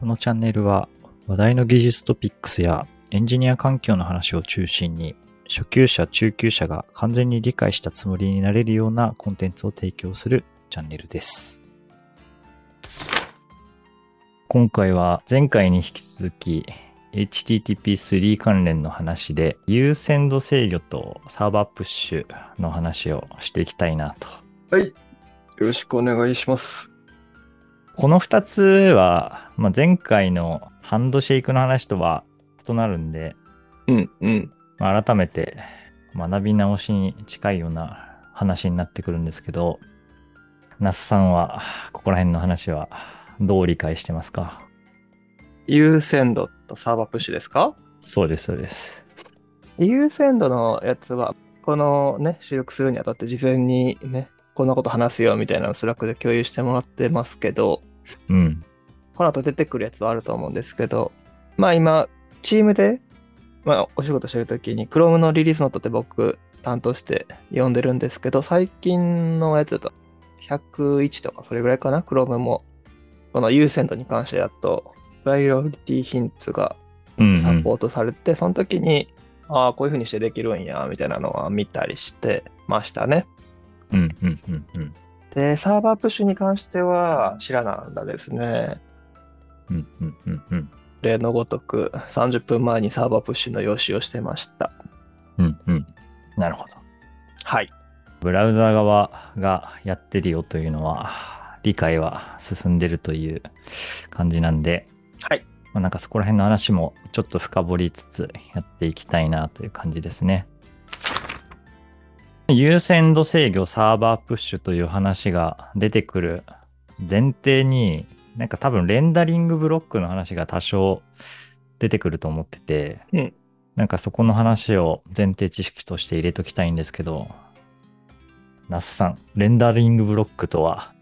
このチャンネルは話題の技術トピックスやエンジニア環境の話を中心に初級者、中級者が完全に理解したつもりになれるようなコンテンツを提供するチャンネルです。今回は前回に引き続き HTTP3 関連の話で優先度制御とサーバープッシュの話をしていきたいなと。はい。よろしくお願いします。この2つは、まあ、前回のハンドシェイクの話とは異なるんで、うんうん。まあ改めて学び直しに近いような話になってくるんですけど、那須さんはここら辺の話はどう理解してますか？優先度とサーバープッシュですか？そうです、そうです。優先度のやつは、このね、収録するにあたって事前にね、こんなこと話すよみたいなのを Slack で共有してもらってますけど、うん。この後出てくるやつはあると思うんですけど、まあ今、チームで、まあ、お仕事してるときに、Chrome のリリースノートって僕担当して読んでるんですけど、最近のやつだと101とかそれぐらいかな、Chrome も。この優先度に関してやっと、 Priority Hints がうん、うん。サポートされて、その時に、ああ、こういう風にしてできるんや、みたいなのは見たりしてましたね。うん、うん、うん、うん。で、サーバープッシュに関しては知らなんだですね。うん、うん、うん、うん。例のごとく30分前にサーバープッシュの用紙をしてました。うん、うん。なるほど。はい。ブラウザ側がやってるよというのは、理解は進んでるという感じなんで、はい。まあ、なんかそこら辺の話もちょっと深掘りつつやっていきたいなという感じですね。優先度制御サーバープッシュという話が出てくる前提に、なんか多分レンダリングブロックの話が多少出てくると思ってて、うん。なんかそこの話を前提知識として入れときたいんですけど、那須さん、レンダリングブロックとは、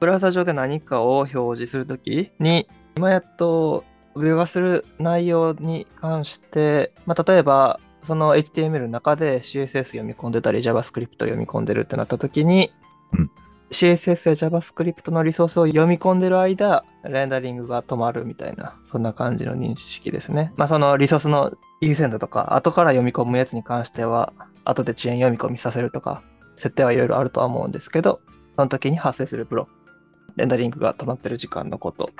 ブラウザ上で何かを表示するときに、今やっと描画する内容に関して、まあ、例えば、その HTML の中で CSS 読み込んでたり JavaScript 読み込んでるってなったときに、うん CSS や JavaScript のリソースを読み込んでる間、レンダリングが止まるみたいな、そんな感じの認識ですね。まあそのリソースの優先度とか、後から読み込むやつに関しては、後で遅延読み込みさせるとか、設定はいろいろあるとは思うんですけど、その時に発生するブロック、レンダリングが止まってる時間のこと。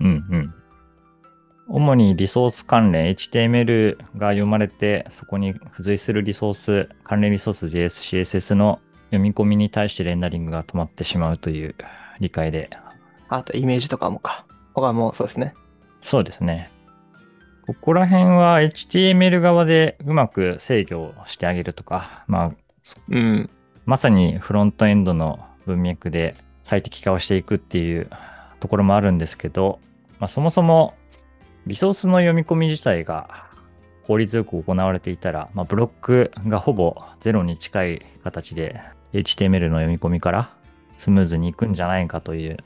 うんうん。主にリソース関連、HTML が読まれて、そこに付随するリソース、関連リソース JS、CSS の読み込みに対してレンダリングが止まってしまうという理解で。あとイメージとかもか。他もそうですね。そうですね。ここら辺は HTML 側でうまく制御してあげるとか、まあ、うん。まさにフロントエンドの文脈で最適化をしていくっていうところもあるんですけど、まあ、そもそもリソースの読み込み自体が効率よく行われていたら、まあ、ブロックがほぼゼロに近い形で HTML の読み込みからスムーズにいくんじゃないかという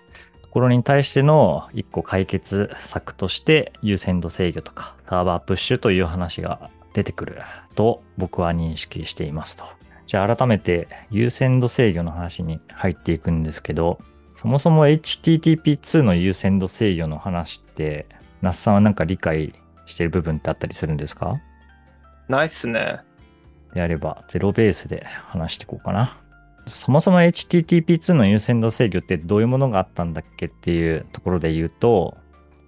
ところに対しての一個解決策として優先度制御とかサーバープッシュという話が出てくると僕は認識していますと。じゃあ改めて優先度制御の話に入っていくんですけど、そもそも HTTP2 の優先度制御の話って、那須さんはなんか理解してる部分ってあったりするんですか？ないっすね。であれば、ゼロベースで話していこうかな。そもそも HTTP2 の優先度制御ってどういうものがあったんだっけっていうところで言うと、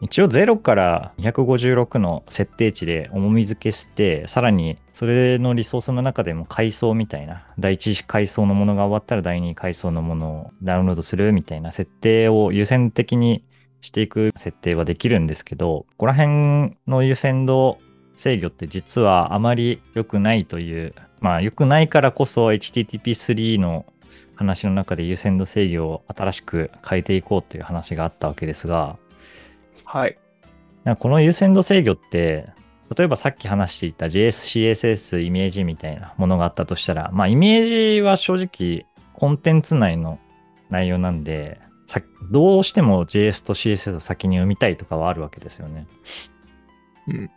一応0から256の設定値で重み付けして、さらにそれのリソースの中でも階層みたいな、第一階層のものが終わったら第二階層のものをダウンロードするみたいな設定を優先的にしていく設定はできるんですけど、ここら辺の優先度制御って実はあまり良くないという、まあ良くないからこそ HTTP3 の話の中で優先度制御を新しく変えていこうという話があったわけですが、はい。この優先度制御って、例えばさっき話していた JS、CSS イメージみたいなものがあったとしたら、まあイメージは正直コンテンツ内の内容なんで、さどうしても JS と CSS を先に読みたいとかはあるわけですよね。うん。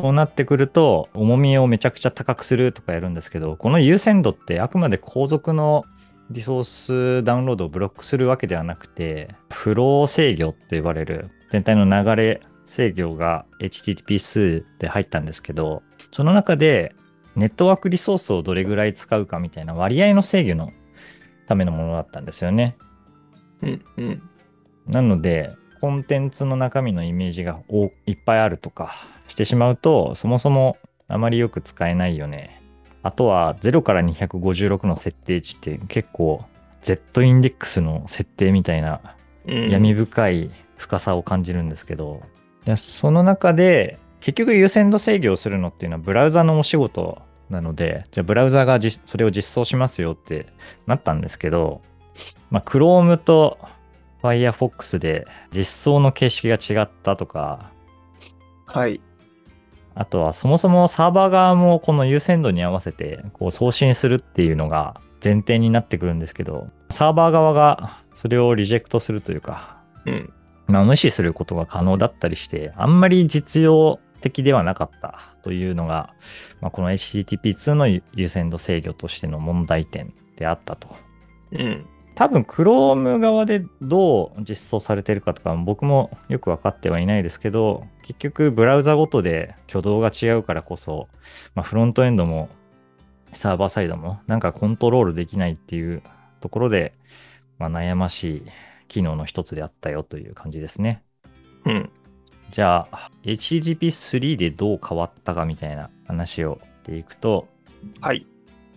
そうなってくると、重みをめちゃくちゃ高くするとかやるんですけど、この優先度ってあくまで後続のリソースダウンロードをブロックするわけではなくて、フロー制御って呼ばれる、全体の流れ制御が HTTP 数で入ったんですけど、その中でネットワークリソースをどれぐらい使うかみたいな割合の制御のためのものだったんですよね。うんうん。なので、コンテンツの中身のイメージがおいっぱいあるとかしてしまうと、そもそもあまりよく使えないよね。あとは0から256の設定値って結構 Z インデックスの設定みたいなうん闇深い深さを感じるんですけど、でその中で結局優先度制御をするのっていうのはブラウザのお仕事なので、じゃあブラウザがじそれを実装しますよってなったんですけど、まあ、Chrome と Firefox で実装の形式が違ったとか、はい。あとはそもそもサーバー側もこの優先度に合わせてこう送信するっていうのが前提になってくるんですけど、サーバー側がそれをリジェクトするというか、うん。まあ、無視することが可能だったりして、あんまり実用的ではなかったというのが、まあ、この HTTP2 の優先度制御としての問題点であったと。うん。多分 Chrome 側でどう実装されてるかとか僕もよく分かってはいないですけど結局ブラウザごとで挙動が違うからこそ、まあ、フロントエンドもサーバーサイドもなんかコントロールできないっていうところで、まあ、悩ましい機能の一つであったよという感じですね。うん。じゃあ HTTP3 でどう変わったかみたいな話をしていくとはい。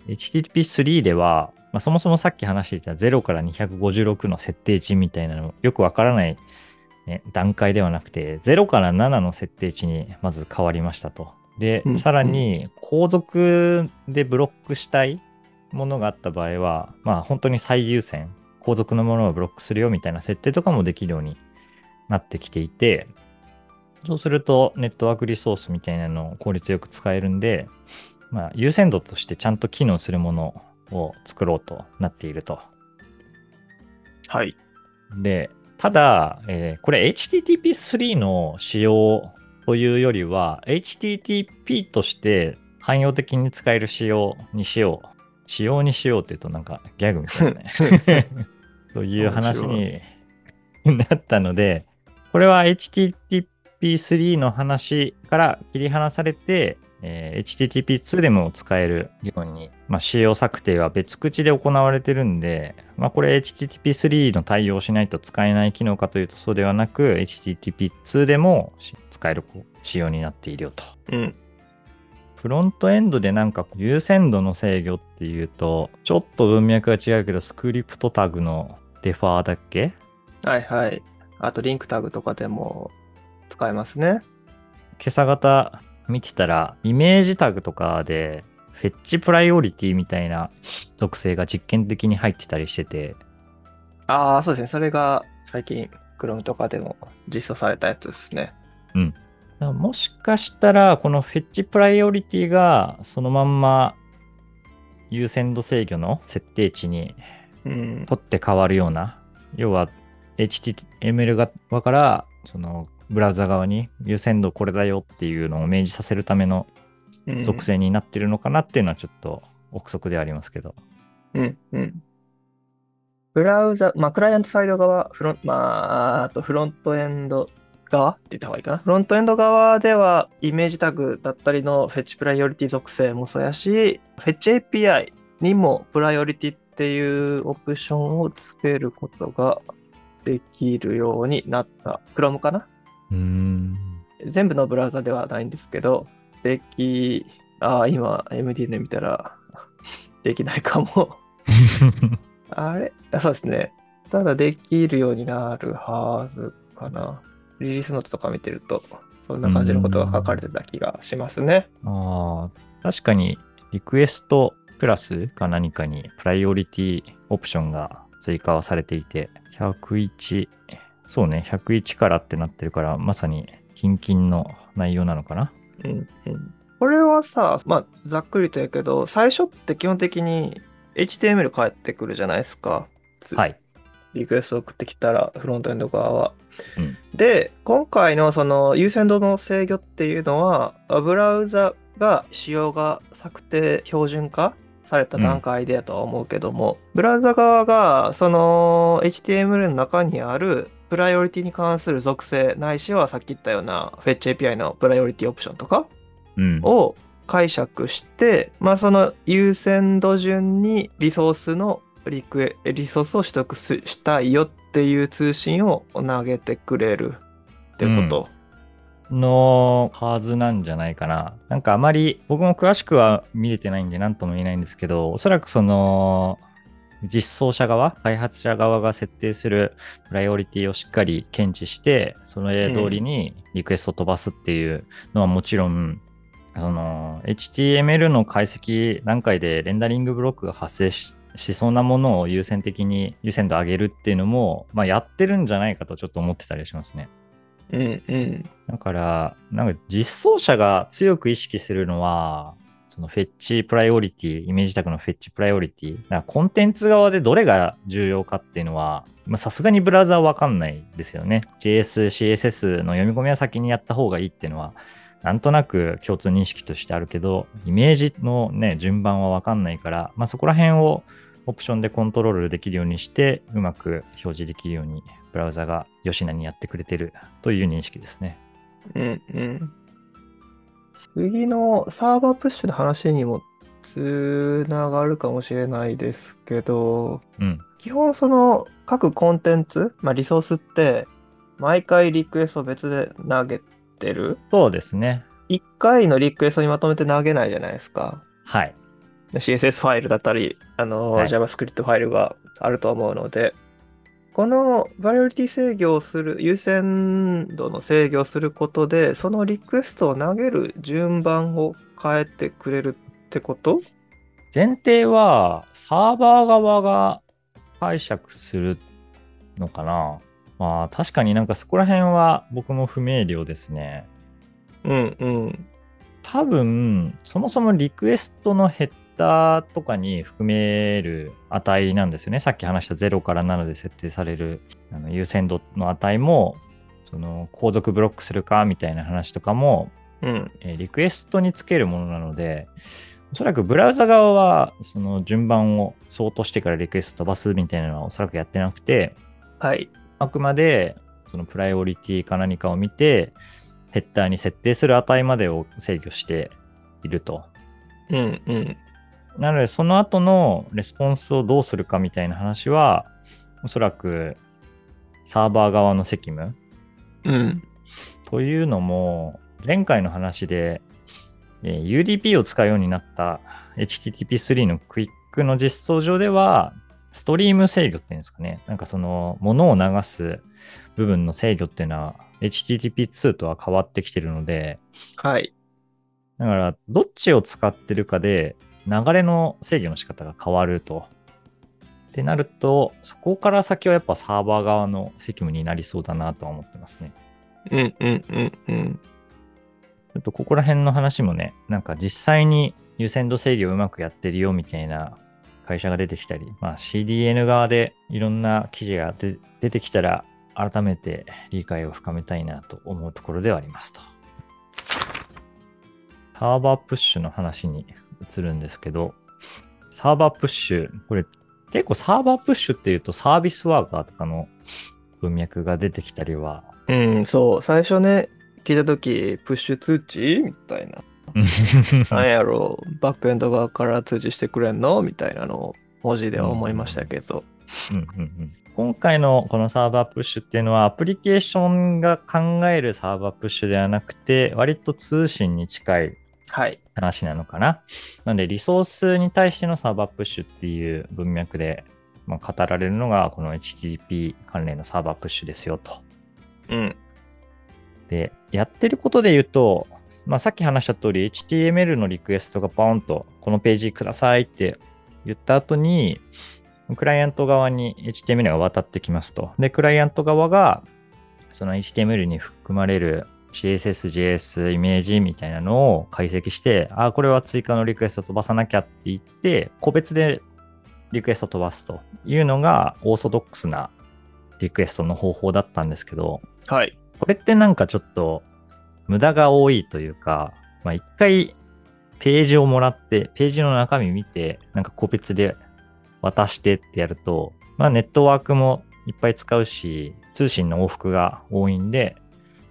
HTTP3 では、まあ、そもそもさっき話していた0から256の設定値みたいなのよくわからない、ね、段階ではなくて0から7の設定値にまず変わりましたと。でうん、さらに後続でブロックしたいものがあった場合は、まあ本当に最優先、後続のものをブロックするよみたいな設定とかもできるようになってきていて、そうするとネットワークリソースみたいなのを効率よく使えるんで、まあ、優先度としてちゃんと機能するものを作ろうとなっていると。はい。で、ただ、えーこれ HTTP3 の仕様というよりは、HTTP として汎用的に使える仕様にしよう。仕様にしようって言うとなんかギャグみたいなね。という話になったので、これは HTTP3 の話から切り離されて、えー HTTP2 でも使えるように、まあ、仕様策定は別口で行われてるんで、まあ、これ HTTP3 の対応しないと使えない機能かというとそうではなく HTTP2 でもし使える仕様になっているよと。うん。フロントエンドでなんか優先度の制御っていうと、ちょっと文脈が違うけど、スクリプトタグのデファーだっけ？はいはい。あと、リンクタグとかでも使えますね。今朝方見てたら、イメージタグとかで、フェッチプライオリティみたいな属性が実験的に入ってたりしてて、ああ、そうですね。それが最近、Chrome とかでも実装されたやつですね。だからもしかしたら、このフェッチプライオリティがそのまんま優先度制御の設定値にうん。取って変わるような、要は HTML 側からそのブラウザ側に優先度これだよっていうのを明示させるためのうん属性になってるのかなっていうのはちょっと憶測ではありますけど。うんうん。ブラウザ、まあ、クライアントサイド側、フロン、まあ、あとフロントエンド側って言った方がいいかな。フロントエンド側では、イメージタグだったりのフェッチプライオリティ属性もそうやし、フェッチ API にもプライオリティっていうオプションをつけることができるようになった。Chrome かな？うーん。全部のブラウザではないんですけど、でき、ああ、今 MD で見たらできないかも。あれ？あそうですね。ただできるようになるはずかな。リリースノートとか見てると、そんな感じのことが書かれてた気がしますね。ああ、確かにリクエストクラスか何かにプライオリティオプションが追加はされていて、101、そうね、101からってなってるから、まさにキンキンの内容なのかな？うんうん、これはさ、まあ、ざっくりとやけど、最初って基本的に HTML 返ってくるじゃないですか。はい。リクエスト送ってきたら、フロントエンド側は。うんで、今回のその優先度の制御っていうのは、ブラウザが仕様が策定標準化された段階でやとは思うけども、ブラウザ側がその HTML の中にあるププライオリティに関する属性ないしはさっき言ったようなフェッチ API のプライオリティオプションとかうん。を解釈して、まあその優先度順にリソースのリクエリソースを取得すしたいよっていう通信を投げてくれるってこと。のはずなんじゃないかな。なんかあまり僕も詳しくは見れてないんで何とも言えないんですけど、おそらくその実装者側、開発者側が設定するプライオリティをしっかり検知して、その絵通りにリクエストを飛ばすっていうのはもちろん、その HTML の解析段階でレンダリングブロックが発生ししそうなものを優先的に優先度上げるっていうのも、まあ、やってるんじゃないかとちょっと思ってたりしますね。うんうん。だから、なんか実装者が強く意識するのは、そのフェッチプライオリティ、イメージタグのフェッチプライオリティ、だコンテンツ側でどれが重要かっていうのは、さすがにブラウザはわかんないですよね。JS、CSS の読み込みは先にやった方がいいっていうのは、なんとなく共通認識としてあるけど、イメージのね、順番はわかんないから、まあそこら辺をオプションでコントロールできるようにして、うまく表示できるように、ブラウザが吉名にやってくれてるという認識ですね。うんうん。次のサーバープッシュの話にもつながるかもしれないですけど、うん。基本その各コンテンツ、まあ、リソースって毎回リクエストを別で投げてる？そうですね。1回のリクエストにまとめて投げないじゃないですか。はい。CSS ファイルだったり、あの、はい JavaScript ファイルがあると思うので、このバリオリティ制御をする、優先度の制御をすることで、そのリクエストを投げる順番を変えてくれるってこと？前提は、サーバー側が解釈するのかな。まあ、確かになんかそこら辺は僕も不明瞭ですね。うんうん。多分、そもそもリクエストのヘッダーとかに含める値なんですよね。さっき話した0から7で設定されるあの優先度の値も、その後続ブロックするかみたいな話とかも、うん。えーリクエストにつけるものなので、おそらくブラウザ側はその順番を相当してからリクエスト飛ばすみたいなのはおそらくやってなくて、はい。あくまでそのプライオリティか何かを見て、ヘッダーに設定する値までを制御していると。うんうん。なので、その後のレスポンスをどうするかみたいな話は、おそらくサーバー側の責務うん。というのも、前回の話で、えー UDP を使うようになった HTTP3 のクイックの実装上では、ストリーム制御っていうんですかね。なんかその、ものを流す部分の制御っていうのは、HTTP2 とは変わってきてるので、はい。だから、どっちを使ってるかで、流れの制御の仕方が変わると。ってなると、そこから先はやっぱサーバー側の責務になりそうだなとは思ってますね。うんうんうんうん。ちょっとここら辺の話もね、なんか実際に優先度制御をうまくやってるよみたいな会社が出てきたり、まあ、CDN 側でいろんな記事が出出てきたら、改めて理解を深めたいなと思うところではありますと。サーバープッシュの話に移るんですけど、サーバープッシュ、これ結構サーバープッシュっていうとサービスワーカーとかの文脈が出てきたりは、うん、そう。最初ね、聞いたとき、プッシュ通知みたいな。なんやろう、バックエンド側から通知してくれんの？みたいなのを文字では思いましたけど。うんうんうん今回のこのサーバープッシュっていうのはアプリケーションが考えるサーバープッシュではなくて割と通信に近い。話なのかな。なのでリソースに対してのサーバープッシュっていう文脈で、まあ、語られるのがこの HTTP 関連のサーバープッシュですよと。うん。で、やってることで言うと、まあ、さっき話した通り HTML のリクエストがポーンとこのページくださいって言った後に、クライアント側に HTML が渡ってきますと。で、クライアント側がその HTML に含まれる CSS、JS、イメージみたいなのを解析して、あ、これは追加のリクエスト飛ばさなきゃって言って、個別でリクエスト飛ばすというのがオーソドックスなリクエストの方法だったんですけど、はい。これってなんかちょっと無駄が多いというか、まあ一回ページをもらって、ページの中身見て、なんか個別で渡してってやると、まあネットワークもいっぱい使うし、通信の往復が多いんで、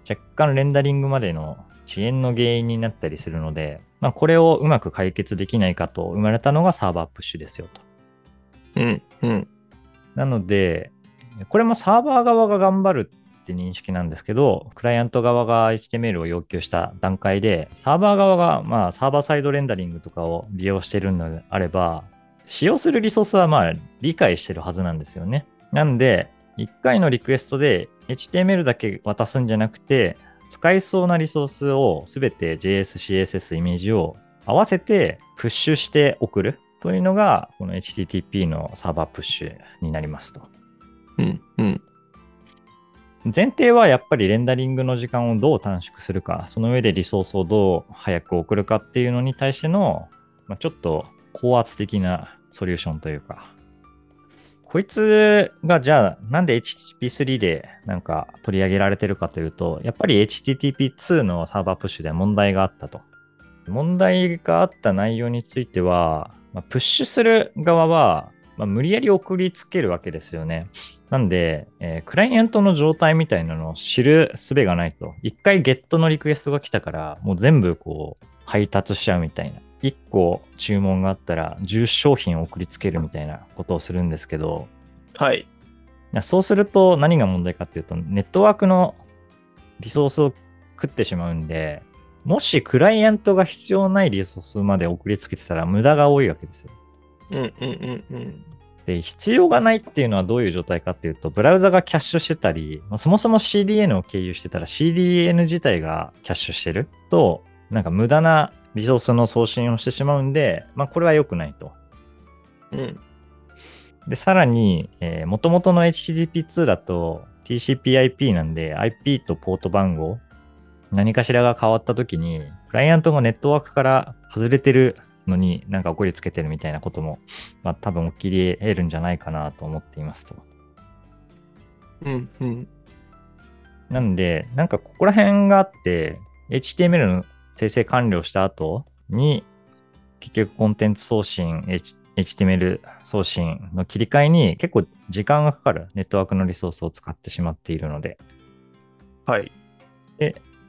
若干レンダリングまでの遅延の原因になったりするので、まあ、これをうまく解決できないかと生まれたのがサーバープッシュですよと。うん。うん。なので、これもサーバー側が頑張るって認識なんですけど、クライアント側が HTML を要求した段階で、サーバー側が、まあ、サーバーサイドレンダリングとかを利用しているのであれば、使用するリソースはまあ理解してるはずなんですよね。なんで、1回のリクエストで HTML だけ渡すんじゃなくて、使いそうなリソースをすべて JS、CSS、イメージを合わせてプッシュして送るというのが、この HTTP のサーバープッシュになりますと。うん。うん。前提はやっぱりレンダリングの時間をどう短縮するか、その上でリソースをどう早く送るかっていうのに対しての、まあ、ちょっと高圧的なソリューションというか、こいつがじゃあなんで HTTP3 でなんか取り上げられてるかというと、やっぱり HTTP2 のサーバープッシュで問題があったと。問題があった内容については、まあ、プッシュする側は、まあ、無理やり送りつけるわけですよね。なんで、えークライアントの状態みたいなのを知る術がないと。一回ゲットのリクエストが来たから、もう全部こう配達しちゃうみたいな。一個注文があったら10商品送りつけるみたいなことをするんですけど、はい。そうすると何が問題かっていうと、ネットワークのリソースを食ってしまうんで、もしクライアントが必要ないリソースまで送りつけてたら無駄が多いわけですよ。うんうんうんうん。で、必要がないっていうのはどういう状態かっていうと、ブラウザがキャッシュしてたり、まあそもそも CDN を経由してたら CDN 自体がキャッシュしてると、なんか無駄なリソースの送信をしてしまうんで、まあこれは良くないと。うん。で、さらに、えー、元々の HTTP2 だと TCP/IP なんで IP とポート番号、何かしらが変わった時に、クライアントがネットワークから外れてるのになんか送りつけてるみたいなことも、まあ多分起き得るんじゃないかなと思っていますと。うんうん。なんで、なんかここら辺があって、HTML の生成完了した後に、結局コンテンツ送信、H- HTML 送信の切り替えに結構時間がかかるネットワークのリソースを使ってしまっているので、はい。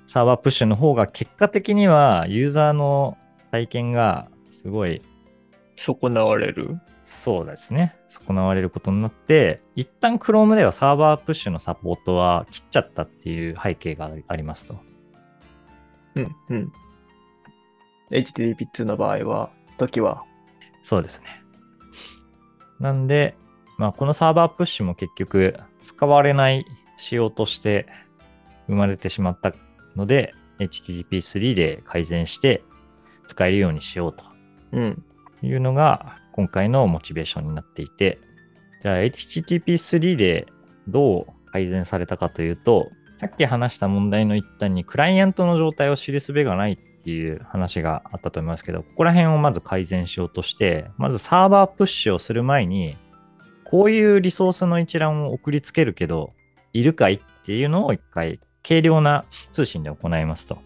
サーバープッシュの方が結果的にはユーザーの体験がすごい損なわれる？そうですね。損なわれることになって、一旦 Chrome ではサーバープッシュのサポートは切っちゃったっていう背景がありますと。うんうん。HTTP2 の場合は、時は？そうですね。なんで、まあ、このサーバープッシュも結局使われない仕様として生まれてしまったので、HTTP3 で改善して使えるようにしようとうん。いうのが今回のモチベーションになっていて、じゃあ HTTP3 でどう改善されたかというと、さっき話した問題の一端にクライアントの状態を知る術がないっていう話があったと思いますけど、ここら辺をまず改善しようとして、まずサーバープッシュをする前に、こういうリソースの一覧を送りつけるけど、いるかいっていうのを一回軽量な通信で行いますと。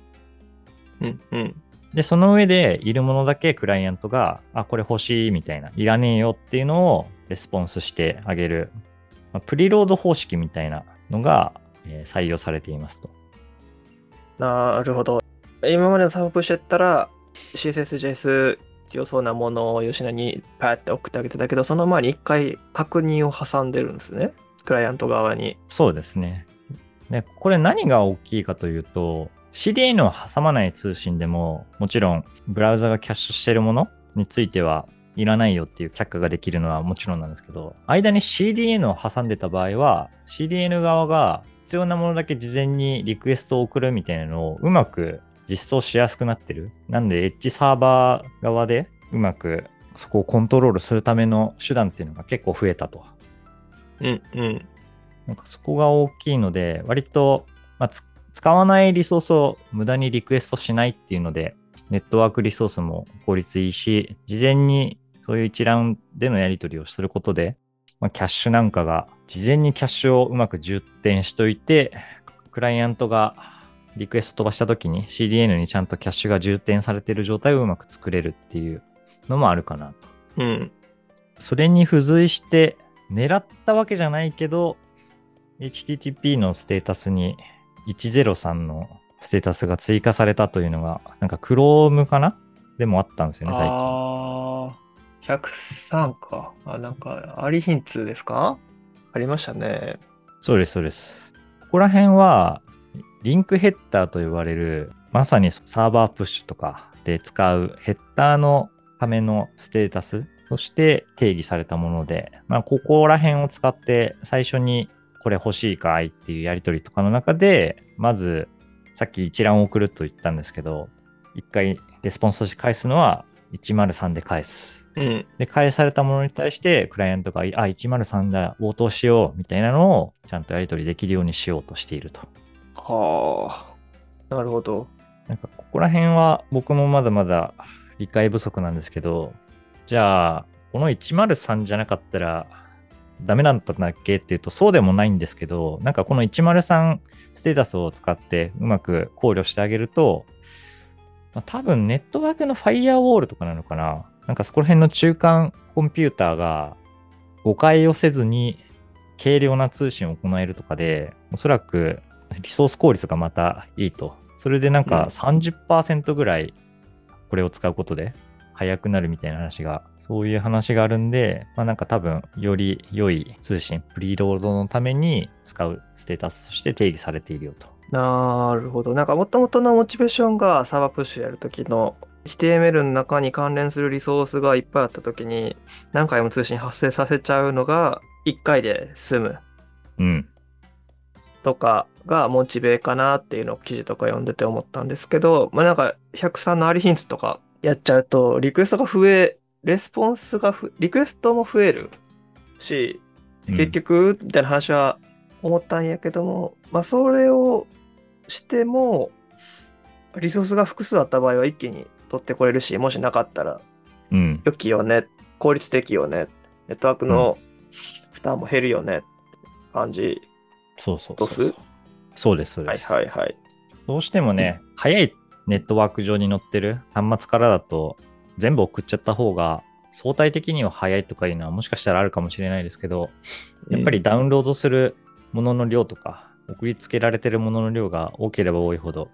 うんうん。で、その上でいるものだけクライアントが、あ、これ欲しいみたいな、いらねえよっていうのをレスポンスしてあげる、まあプリロード方式みたいなのが、えー採用されていますと。なるほど。今までのサープッシュやったら、CSS、JS 必要そうなものを吉野にパーって送ってあげてたけど、その前に一回確認を挟んでるんですね。クライアント側に。そうですね。で、これ何が大きいかというと、CDN を挟まない通信でも、もちろんブラウザがキャッシュしているものについてはいらないよっていう却下ができるのはもちろんなんですけど、間に CDN を挟んでた場合は、CDN 側が必要なものだけ事前にリクエストを送るみたいなのをうまく実装しやすくなってる？なんで、エッジサーバー側でうまくそこをコントロールするための手段っていうのが結構増えたと。うんうん。なんかそこが大きいので、割と、まあ、つ使わないリソースを無駄にリクエストしないっていうので、ネットワークリソースも効率いいし、事前にそういう一覧でのやり取りをすることで、まあ、キャッシュなんかが、事前にキャッシュをうまく充填しといて、クライアントがリクエスト飛ばした時に CDN にちゃんとキャッシュが充填されている状態をうまく作れるっていうのもあるかなと。うん。それに付随して狙ったわけじゃないけど、HTTP のステータスに103のステータスが追加されたというのが、なんか Chrome かな？でもあったんですよね、最近。103か。あ、なんか、アリヒンツですか？ありましたね。そうです、そうです。ここら辺は、リンクヘッダーと呼ばれる、まさにサーバープッシュとかで使うヘッダーのためのステータスとして定義されたもので、まあ、ここら辺を使って最初にこれ欲しいかいっていうやり取りとかの中で、まずさっき一覧を送ると言ったんですけど、一回レスポンスとして返すのは103で返す。うん。で、返されたものに対して、クライアントが、あ、103だ、応答しよう、みたいなのを、ちゃんとやり取りできるようにしようとしていると。はあ。なるほど。なんか、ここら辺は僕もまだまだ理解不足なんですけど、じゃあ、この103じゃなかったら、ダメだったんだっけっていうと、そうでもないんですけど、なんかこの103ステータスを使ってうまく考慮してあげると、まあ、多分ネットワークのファイアウォールとかなのかななんかそこら辺の中間コンピューターが誤解をせずに軽量な通信を行えるとかで、おそらくリソース効率がまたいいと。それでなんか30%ぐらいこれを使うことで速くなるみたいな話が、そういう話があるんで、まあなんか多分より良い通信、プリロードのために使うステータスとして定義されているよと。なるほど。なんか、もともとのモチベーションがサーバープッシュやるときの HTML の中に関連するリソースがいっぱいあったときに、何回も通信発生させちゃうのが1回で済むうん。とかがモチベかなっていうのを記事とか読んでて思ったんですけど、まあなんか103のアリヒンツとかやっちゃうと、リクエストが増え、レスポンスがふ、リクエストも増えるし、うん結局、みたいな話は思ったんやけども、まあそれをしても、リソースが複数あった場合は一気に取ってこれるし、もしなかったらうん。良きよね、効率的よね、ネットワークの負担も減るよね、感じ。そうそうどそううそう。そうです、そうはいです。はいはい。どうしてもね、早いネットワーク上に載ってる端末からだと、全部送っちゃった方が、相対的には早いとかいうのはもしかしたらあるかもしれないですけど、やっぱりダウンロードするものの量とか、送りつけられてるものの量が多ければ多いほど、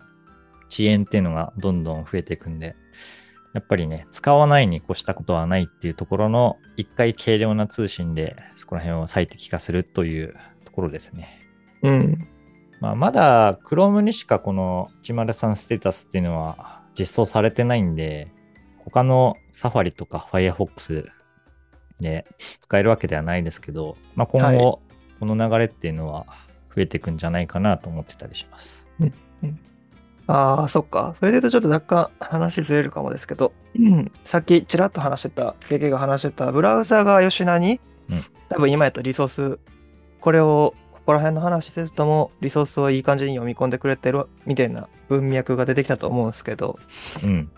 遅延っていうのがどんどん増えていくんで、やっぱりね、使わないに越したことはないっていうところの、一回軽量な通信で、そこら辺を最適化するというところですね。うん。まあ、まだ Chrome にしかこの103ステータスっていうのは実装されてないんで、他の Safari とか Firefox で使えるわけではないですけど、まあ、今はい後この流れっていうのは増えていくんじゃないかなと思ってたりします。ああ、そっか。それで言うとちょっと若干話ずれるかもですけど、うんさっきちらっと話してた、経験が話してた、ブラウザが吉名に、うん多分今やとリソース、これを、ここら辺の話せずとも、リソースをいい感じに読み込んでくれてるみたいな文脈が出てきたと思うんですけど、うん。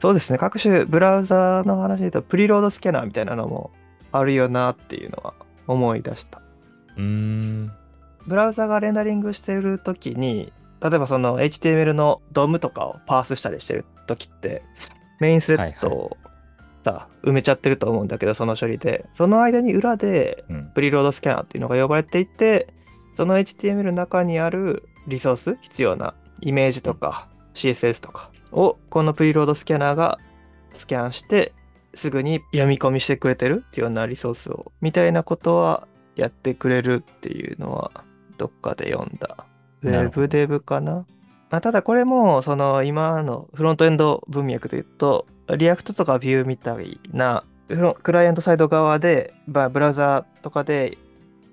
そうですね、各種ブラウザの話で言うと、プリロードスキャナーみたいなのもあるよなっていうのは思い出した。うーん。ブラウザがレンダリングしてるときに、例えばその HTML の DOM とかをパースしたりしてるときって、メインスレッドをさ、埋めちゃってると思うんだけど、その処理で。その間に裏でうん。プリロードスキャナーっていうのが呼ばれていて、その HTML の中にあるリソース、必要なイメージとか CSS とかを、このプリロードスキャナーがスキャンして、すぐに読み込みしてくれてるっていうようなリソースを、みたいなことはやってくれるっていうのは、どっかで読んだ。ウェブデブかな？まあ、ただこれも、その今のフロントエンド文脈で言うと、 React とか Vue みたいな、クライアントサイド側で、まあブラウザとかで、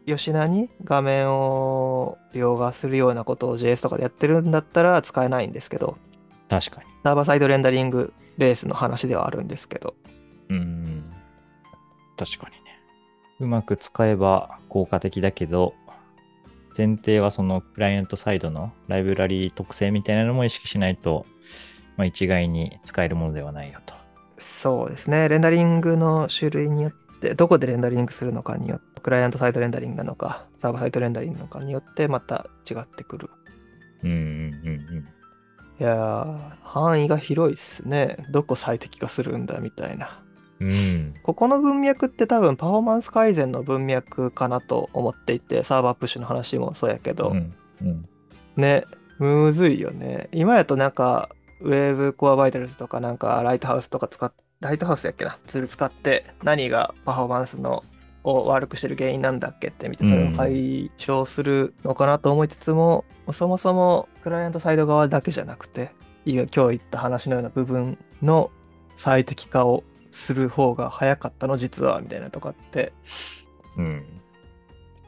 よしなに画面を描画するようなことを JS とかでやってるんだったら使えないんですけど、確かに。サーバーサイドレンダリングベースの話ではあるんですけど、うーん。確かにね。うまく使えば効果的だけど、前提はそのクライアントサイドのライブラリー特性みたいなのも意識しないと、まあ、一概に使えるものではないよと。そうですね、レンダリングの種類によって、どこでレンダリングするのかによって、クライアントサイドレンダリングなのか、サーバーサイドレンダリングなのかによって、また違ってくる。うんうんうんうん。いやー、範囲が広いっすね。どこ最適化するんだみたいな。うん。ここの文脈って多分パフォーマンス改善の文脈かなと思っていて、サーバープッシュの話もそうやけど、うん。うん。ね、むずいよね。今やとなんか、ウェブコアバイタルズとかなんかライトハウスとか使っライトハウスやっけな、ツール使って何がパフォーマンスのを悪くしてる原因なんだっけって見て、それを解消するのかなと思いつつも、そもそもクライアントサイド側だけじゃなくて、今日言った話のような部分の最適化をする方が早かったの実はみたいなとかってうん。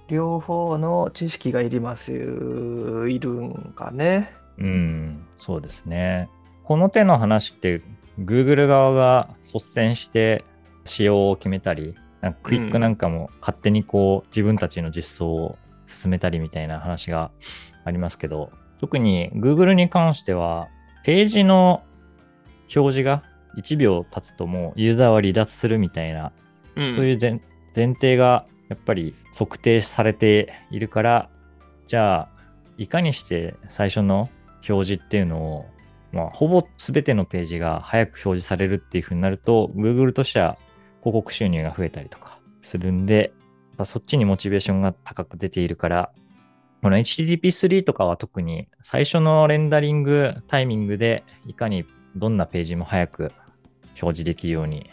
両方の知識がいりますいるんかねうん。そうですね。この手の話って、Google 側が率先して仕様を決めたり、なんかクイックなんかも勝手にこう自分たちの実装を進めたりみたいな話がありますけど、特に Google に関しては、ページの表示が1秒経つともうユーザーは離脱するみたいな、うん。そういう前前提がやっぱり測定されているから、じゃあ、いかにして最初の表示っていうのを、まあ、ほぼ全てのページが早く表示されるっていう風になると、Google としては広告収入が増えたりとかするんで、まあそっちにモチベーションが高く出ているから、この HTTP3 とかは特に最初のレンダリングタイミングでいかにどんなページも早く表示できるように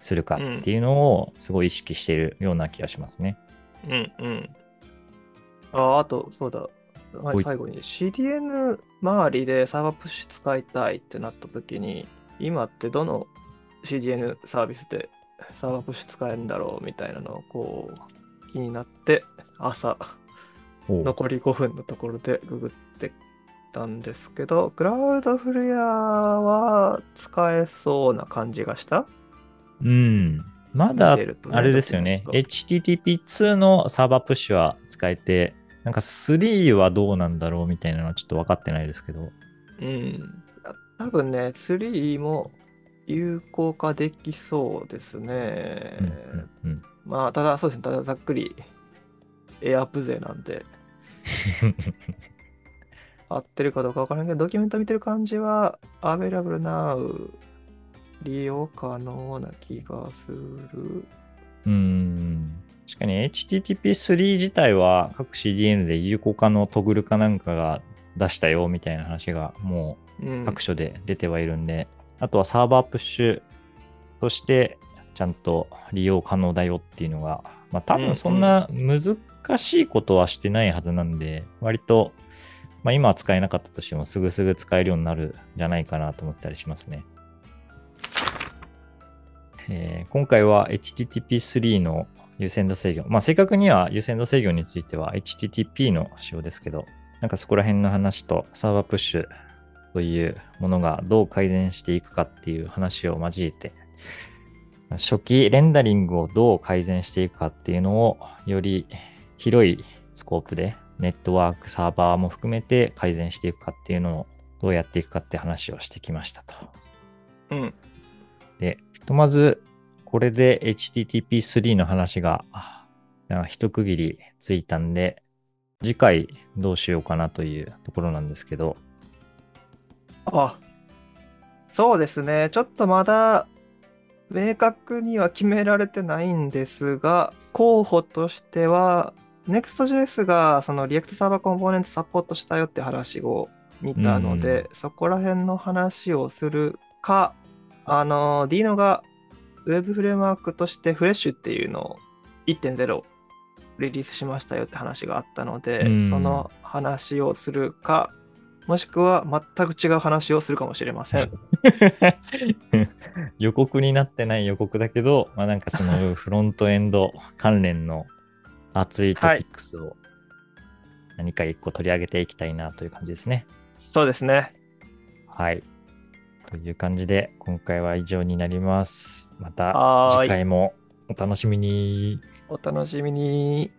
するかっていうのをすごい意識しているような気がしますね。うんうん。あ、あと、そうだ。最後に CDN 周りでサーバープッシュ使いたいってなった時に、今ってどの CDN サービスでサーバープッシュ使えるんだろうみたいなのをこう気になって、朝残り5分のところでググってたんですけど、クラウドフレアは使えそうな感じがした？うん。まだあれですよね。ドキュメン HTTP2 のサーバープッシュは使えて、なんか3はどうなんだろうみたいなのはちょっと分かってないですけど。うん。多分ね、3も有効化できそうですね。うんうんうんまあ、ただ、そうですね、ただざっくり、エアプ勢なんで、合ってるかどうかわからんけど、ドキュメント見てる感じは、available now 利用可能な気がする。うん。確かに HTTP3 自体は各 CDN で有効化のトグルかなんかが出したよみたいな話がもうんう各所で出てはいるんで、あとはサーバープッシュとしてちゃんと利用可能だよっていうのが、まあ多分そんな難しいことはしてないはずなんで、割と、まあ今は使えなかったとしてもすぐすぐ使えるようになるんじゃないかなと思ってたりしますね。えー今回は HTTP3 の優先度制御。まあ正確には優先度制御については HTTP の仕様ですけど、なんかそこら辺の話とサーバープッシュというものがどう改善していくかっていう話を交えて、初期レンダリングをどう改善していくかっていうのをより広いスコープでネットワーク、サーバーも含めて改善していくかっていうのをどうやっていくかって話をしてきましたと。うん。で、ひとまずこれで HTTP3 の話が一区切りついたんで、次回どうしようかなというところなんですけど、あ、そうですね。ちょっとまだ明確には決められてないんですが、候補としては、Next.js がその React Server Component サポートしたよって話を見たので、そこら辺の話をするか、あの、Dino が Web フレームワークとしてフレッシュっていうのを1.0リリースしましたよって話があったので、うんその話をするか、もしくは全く違う話をするかもしれません。予告になってない予告だけど、まあなんかそのフロントエンド関連の熱いトピックスを何か一個取り上げていきたいなという感じですね。そうですね。はい。という感じで今回は以上になります。また次回もお楽しみに。お楽しみに。